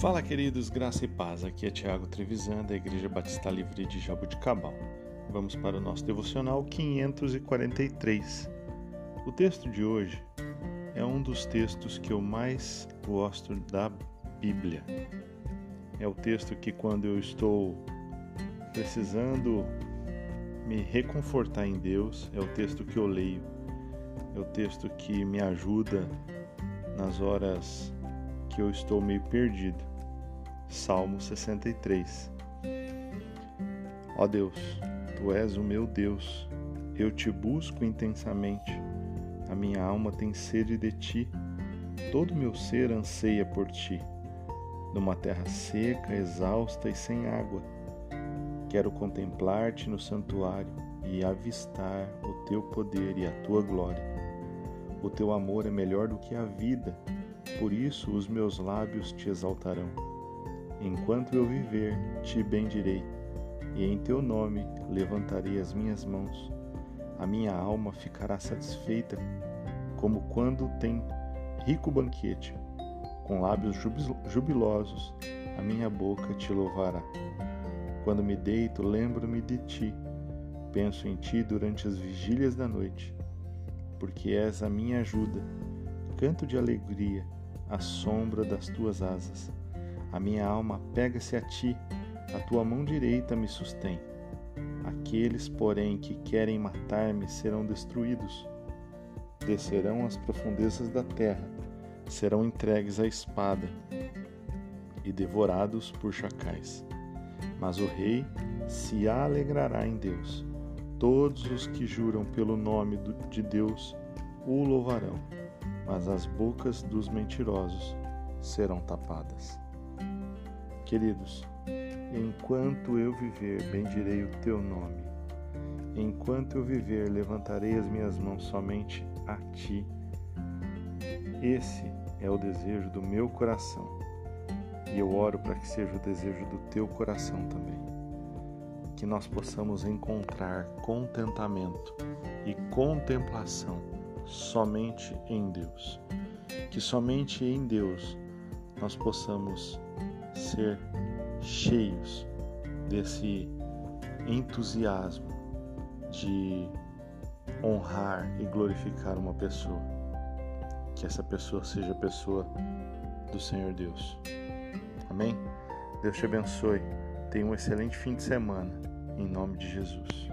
Fala, queridos, graça e paz. Aqui é Tiago Trevisan, da Igreja Batista Livre de Jabuticabal. Vamos para o nosso devocional 543. O texto de hoje é um dos textos que eu mais gosto da Bíblia. É o texto que, quando eu estou precisando me reconfortar em Deus, é o texto que eu leio. É o texto que me ajuda nas horas que eu estou meio perdido. Salmo 63. Ó Deus, tu és o meu Deus, eu te busco intensamente. A minha alma tem sede de ti, todo meu ser anseia por ti. Numa terra seca, exausta e sem água, quero contemplar-te no santuário e avistar o teu poder e a tua glória. O teu amor é melhor do que a vida por isso os meus lábios te exaltarão. Enquanto eu viver, te bendirei, e em teu nome levantarei as minhas mãos. A minha alma ficará satisfeita, como quando tem rico banquete. Com lábios jubilosos, a minha boca te louvará. Quando me deito, lembro-me de ti. Penso em ti durante as vigílias da noite, porque és a minha ajuda. Canto de alegria à sombra das tuas asas. A minha alma pega-se a ti, a tua mão direita me sustém. Aqueles, porém, que querem matar-me serão destruídos. Descerão às profundezas da terra, serão entregues à espada e devorados por chacais. Mas o rei se alegrará em Deus. Todos os que juram pelo nome de Deus o louvarão mas as bocas dos mentirosos serão tapadas. Queridos, enquanto eu viver, bendirei o teu nome. Enquanto eu viver, levantarei as minhas mãos somente a ti. Esse é o desejo do meu coração. E eu oro para que seja o desejo do teu coração também. Que nós possamos encontrar contentamento e contemplação somente em Deus. Que somente em Deus nós possamos ser cheios desse entusiasmo de honrar e glorificar uma pessoa. Que essa pessoa seja a pessoa do Senhor Deus. Amém? Deus te abençoe. Tenha um excelente fim de semana. Em nome de Jesus.